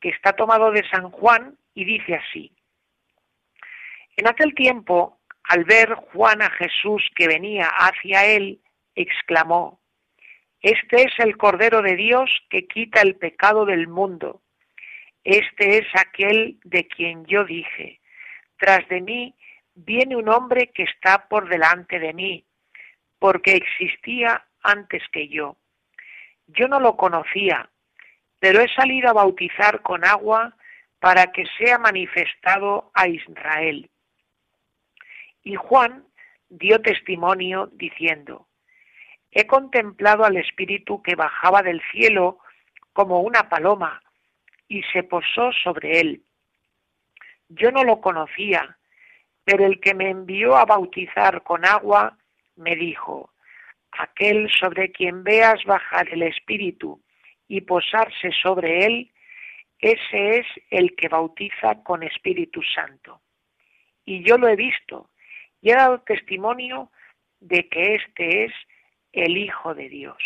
que está tomado de San Juan y dice así. En aquel tiempo, al ver Juan a Jesús que venía hacia él, exclamó, Este es el Cordero de Dios que quita el pecado del mundo. Este es aquel de quien yo dije, tras de mí viene un hombre que está por delante de mí, porque existía antes que yo. Yo no lo conocía, pero he salido a bautizar con agua para que sea manifestado a Israel. Y Juan dio testimonio diciendo, he contemplado al Espíritu que bajaba del cielo como una paloma y se posó sobre él. Yo no lo conocía, pero el que me envió a bautizar con agua me dijo, aquel sobre quien veas bajar el Espíritu y posarse sobre él, ese es el que bautiza con Espíritu Santo. Y yo lo he visto y he dado testimonio de que este es el Hijo de Dios.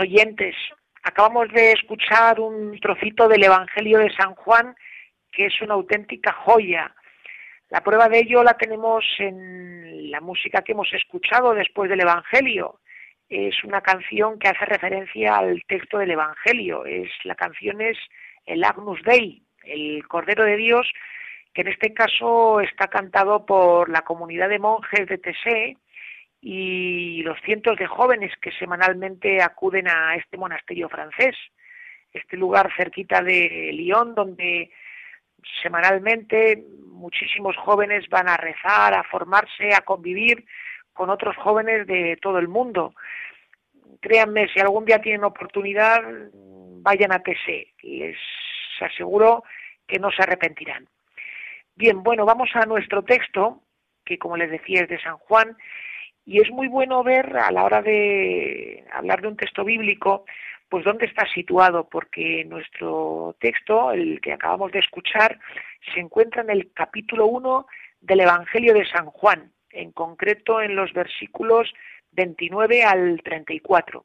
Oyentes, acabamos de escuchar un trocito del Evangelio de San Juan que es una auténtica joya. La prueba de ello la tenemos en la música que hemos escuchado después del Evangelio. Es una canción que hace referencia al texto del Evangelio. Es, la canción es el Agnus Dei, el Cordero de Dios, que en este caso está cantado por la comunidad de monjes de Tessé, y los cientos de jóvenes que semanalmente acuden a este monasterio francés, este lugar cerquita de Lyon, donde semanalmente muchísimos jóvenes van a rezar, a formarse, a convivir con otros jóvenes de todo el mundo. Créanme, si algún día tienen oportunidad, vayan a TC, les aseguro que no se arrepentirán. Bien, bueno, vamos a nuestro texto, que como les decía es de San Juan, y es muy bueno ver a la hora de hablar de un texto bíblico, pues dónde está situado, porque nuestro texto, el que acabamos de escuchar, se encuentra en el capítulo 1 del Evangelio de San Juan, en concreto en los versículos 29 al 34.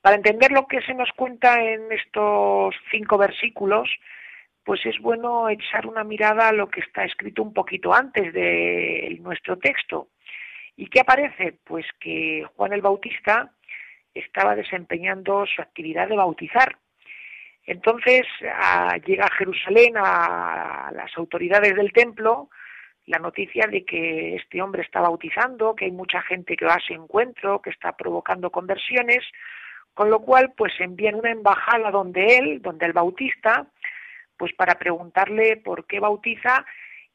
Para entender lo que se nos cuenta en estos cinco versículos, pues es bueno echar una mirada a lo que está escrito un poquito antes de nuestro texto, ¿Y qué aparece? Pues que Juan el Bautista estaba desempeñando su actividad de bautizar. Entonces llega a Jerusalén a las autoridades del templo, la noticia de que este hombre está bautizando, que hay mucha gente que va a ese encuentro, que está provocando conversiones, con lo cual pues envían una embajada donde él, donde el bautista, pues para preguntarle por qué bautiza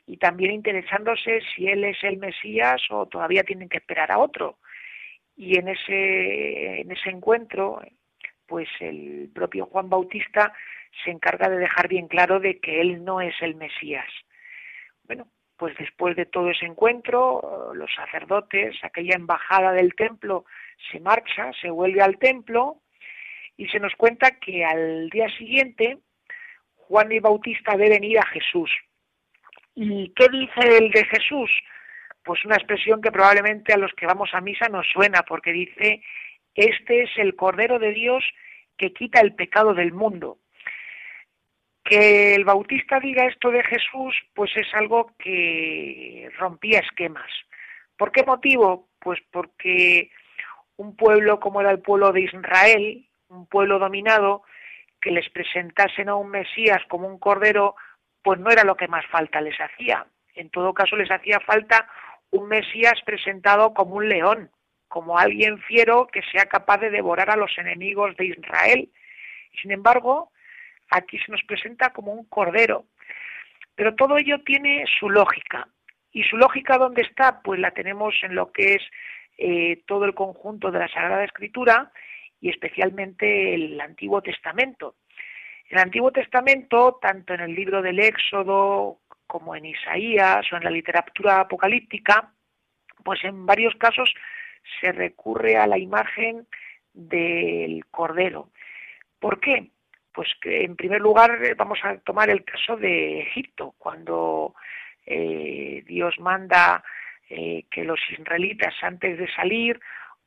y también interesándose si él es el Mesías o todavía tienen que esperar a otro. Y en ese, en ese encuentro, pues el propio Juan Bautista se encarga de dejar bien claro de que él no es el Mesías. Bueno, pues después de todo ese encuentro, los sacerdotes, aquella embajada del templo, se marcha, se vuelve al templo y se nos cuenta que al día siguiente Juan y Bautista deben ir a Jesús. ¿Y qué dice el de Jesús? Pues una expresión que probablemente a los que vamos a misa nos suena, porque dice, este es el Cordero de Dios que quita el pecado del mundo. Que el Bautista diga esto de Jesús, pues es algo que rompía esquemas. ¿Por qué motivo? Pues porque un pueblo como era el pueblo de Israel, un pueblo dominado, que les presentasen a un Mesías como un cordero, pues no era lo que más falta les hacía. En todo caso les hacía falta un Mesías presentado como un león, como alguien fiero que sea capaz de devorar a los enemigos de Israel. Sin embargo, aquí se nos presenta como un cordero. Pero todo ello tiene su lógica. ¿Y su lógica dónde está? Pues la tenemos en lo que es eh, todo el conjunto de la Sagrada Escritura y especialmente el Antiguo Testamento. El Antiguo Testamento, tanto en el libro del Éxodo como en Isaías o en la literatura apocalíptica, pues en varios casos se recurre a la imagen del Cordero. ¿Por qué? Pues que en primer lugar vamos a tomar el caso de Egipto, cuando eh, Dios manda eh, que los israelitas antes de salir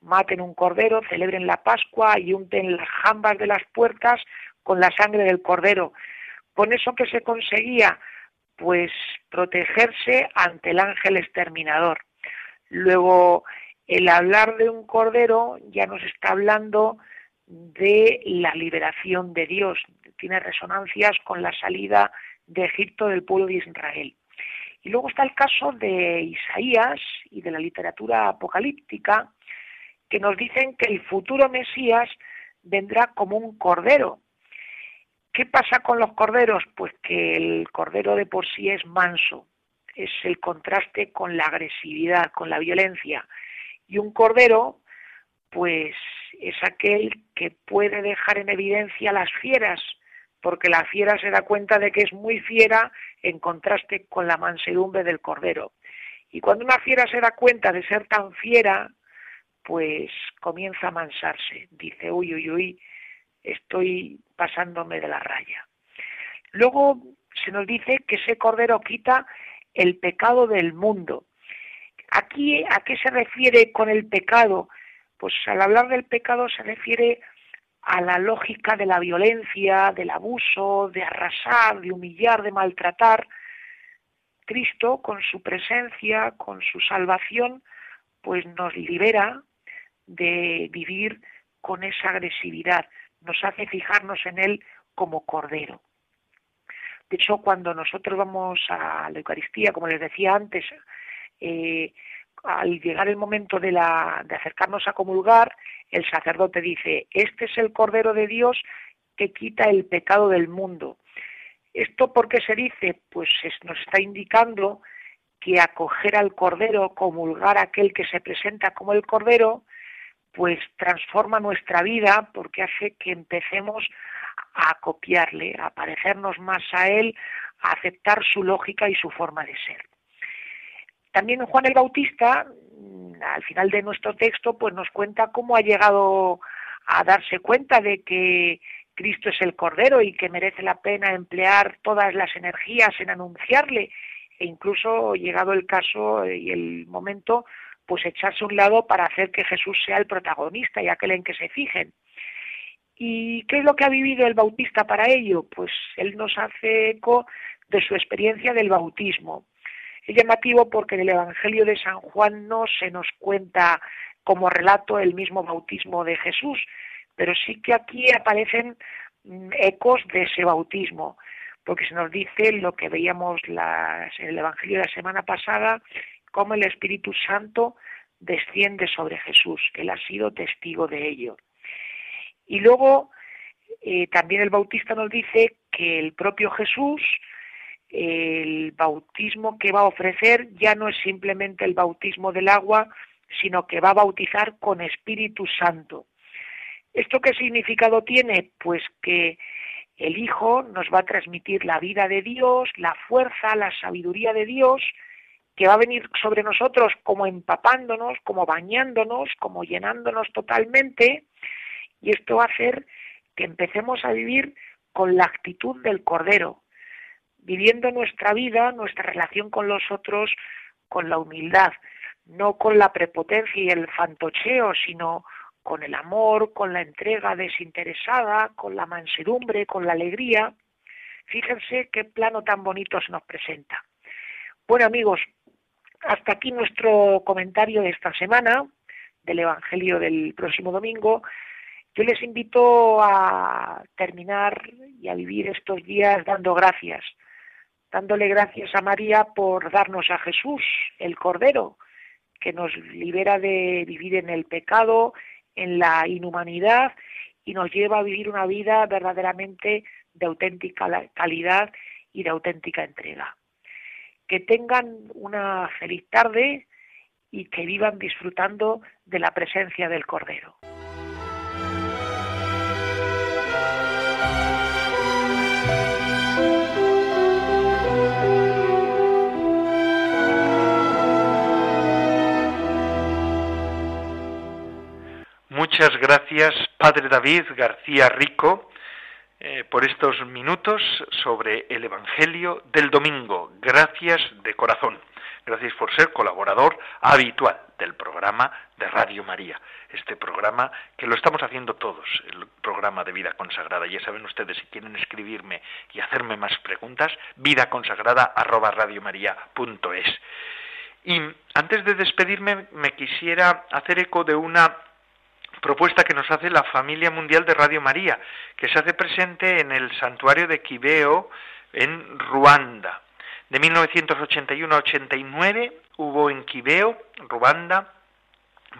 maten un cordero, celebren la Pascua y unten las jambas de las puertas con la sangre del cordero. Con eso que se conseguía, pues protegerse ante el ángel exterminador. Luego, el hablar de un cordero ya nos está hablando de la liberación de Dios, tiene resonancias con la salida de Egipto del pueblo de Israel. Y luego está el caso de Isaías y de la literatura apocalíptica, que nos dicen que el futuro Mesías vendrá como un cordero. ¿Qué pasa con los corderos? Pues que el cordero de por sí es manso, es el contraste con la agresividad, con la violencia. Y un cordero, pues es aquel que puede dejar en evidencia las fieras, porque la fiera se da cuenta de que es muy fiera en contraste con la mansedumbre del cordero. Y cuando una fiera se da cuenta de ser tan fiera, pues comienza a mansarse, dice, uy, uy, uy, estoy pasándome de la raya. Luego se nos dice que ese cordero quita el pecado del mundo. Aquí, ¿a qué se refiere con el pecado? Pues al hablar del pecado se refiere a la lógica de la violencia, del abuso, de arrasar, de humillar, de maltratar. Cristo, con su presencia, con su salvación, pues nos libera de vivir con esa agresividad, nos hace fijarnos en Él como Cordero. De hecho, cuando nosotros vamos a la Eucaristía, como les decía antes, eh, al llegar el momento de, acercarnos a comulgar, el sacerdote dice, este es el Cordero de Dios que quita el pecado del mundo. ¿Esto por qué se dice? Pues nos está indicando que acoger al Cordero, comulgar a aquel que se presenta como el Cordero, pues transforma nuestra vida porque hace que empecemos a copiarle, a parecernos más a él, a aceptar su lógica y su forma de ser. También Juan el Bautista, mm, al final de nuestro texto, pues nos cuenta cómo ha llegado a darse cuenta de que Cristo es el Cordero y que merece la pena emplear todas las energías en anunciarle e incluso llegado el caso y el momento pues echarse a un lado para hacer que Jesús sea el protagonista y aquel en que se fijen. ¿Y qué es lo que ha vivido el bautista para ello? Pues él nos hace eco de su experiencia del bautismo. Es llamativo porque en el Evangelio de San Juan no se nos cuenta como relato el mismo bautismo de Jesús, pero sí que aquí aparecen mm, ecos de ese bautismo. porque se nos dice lo que veíamos en el Evangelio de la semana pasada, cómo el Espíritu Santo desciende sobre Jesús, él ha sido testigo de ello. Y luego eh, también el Bautista nos dice que el propio Jesús, el bautismo que va a ofrecer ya no es simplemente el bautismo del agua, sino que va a bautizar con Espíritu Santo. ¿Esto qué significado tiene? Pues que el Hijo nos va a transmitir la vida de Dios, la fuerza, la sabiduría de Dios, que va a venir sobre nosotros como empapándonos, como bañándonos, como llenándonos totalmente, y esto va a hacer que empecemos a vivir con la actitud del Cordero, viviendo nuestra vida, nuestra relación con los otros, con la humildad, no con la prepotencia y el fantocheo, sino con el amor, con la entrega desinteresada, con la mansedumbre, con la alegría. Fíjense qué plano tan bonito se nos presenta. Bueno amigos, hasta aquí nuestro comentario de esta semana del Evangelio del próximo domingo. Yo les invito a terminar y a vivir estos días dando gracias, dándole gracias a María por darnos a Jesús, el Cordero, que nos libera de vivir en el pecado, en la inhumanidad y nos lleva a vivir una vida verdaderamente de auténtica calidad y de auténtica entrega. Que tengan una feliz tarde y que vivan disfrutando de la presencia del Cordero. Muchas gracias, Padre David García Rico, eh, por estos minutos sobre el Evangelio del domingo. Gracias de corazón. Gracias por ser colaborador habitual del programa de Radio María, este programa que lo estamos haciendo todos, el programa de vida consagrada. Ya saben ustedes, si quieren escribirme y hacerme más preguntas, vidaconsagrada@radiomaria.es. Y antes de despedirme, me quisiera hacer eco de una propuesta que nos hace la familia mundial de Radio María, que se hace presente en el santuario de Kibeo en Ruanda. De 1981 a 89 hubo en Kibeo, Ruanda,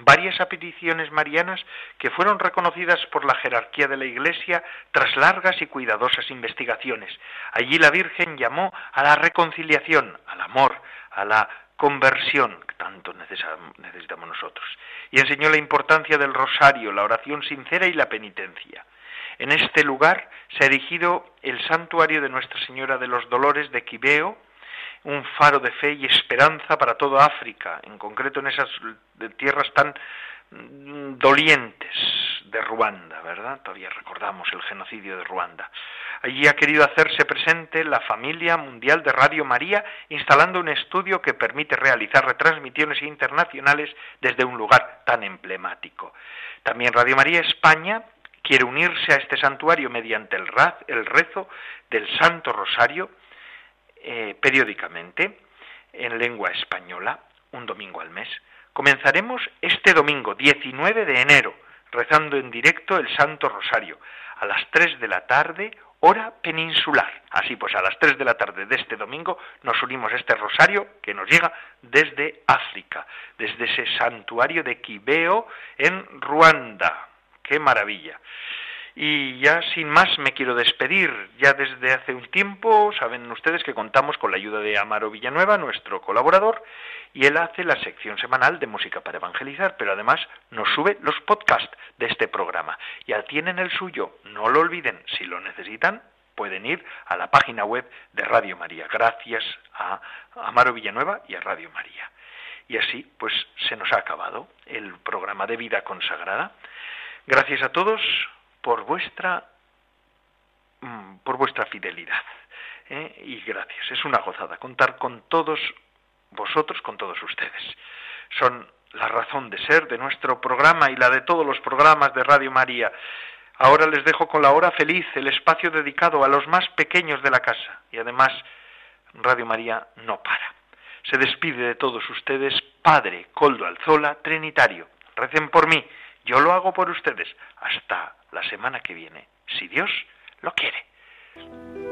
varias apariciones marianas que fueron reconocidas por la jerarquía de la Iglesia tras largas y cuidadosas investigaciones. Allí la Virgen llamó a la reconciliación, al amor, a la conversión tanto necesitamos nosotros. Y enseñó la importancia del rosario, la oración sincera y la penitencia. En este lugar se ha erigido el santuario de Nuestra Señora de los Dolores de Quibeo, un faro de fe y esperanza para toda África, en concreto en esas tierras tan dolientes de Ruanda, ¿verdad? Todavía recordamos el genocidio de Ruanda. Allí ha querido hacerse presente la familia mundial de Radio María, instalando un estudio que permite realizar retransmisiones internacionales desde un lugar tan emblemático. También Radio María España quiere unirse a este santuario mediante el, rezo del Santo Rosario eh, periódicamente en lengua española, un domingo al mes. Comenzaremos este domingo, 19 de enero, rezando en directo el Santo Rosario, a las 3 de la tarde, hora peninsular. Así pues, a las 3 de la tarde de este domingo nos unimos a este rosario que nos llega desde África, desde ese santuario de Quibeo en Ruanda. ¡Qué maravilla! Y ya sin más me quiero despedir. Ya desde hace un tiempo saben ustedes que contamos con la ayuda de Amaro Villanueva, nuestro colaborador, y él hace la sección semanal de música para evangelizar, pero además nos sube los podcasts de este programa. Ya tienen el suyo, no lo olviden, si lo necesitan pueden ir a la página web de Radio María, gracias a Amaro Villanueva y a Radio María. Y así, pues se nos ha acabado el programa de vida consagrada. Gracias a todos por vuestra mm, por vuestra fidelidad. ¿eh? Y gracias. Es una gozada contar con todos vosotros, con todos ustedes. Son la razón de ser de nuestro programa y la de todos los programas de Radio María. Ahora les dejo con la hora feliz, el espacio dedicado a los más pequeños de la casa. Y además, Radio María no para. Se despide de todos ustedes, Padre Coldo Alzola, Trinitario. Recen por mí, yo lo hago por ustedes. Hasta la semana que viene, si Dios lo quiere.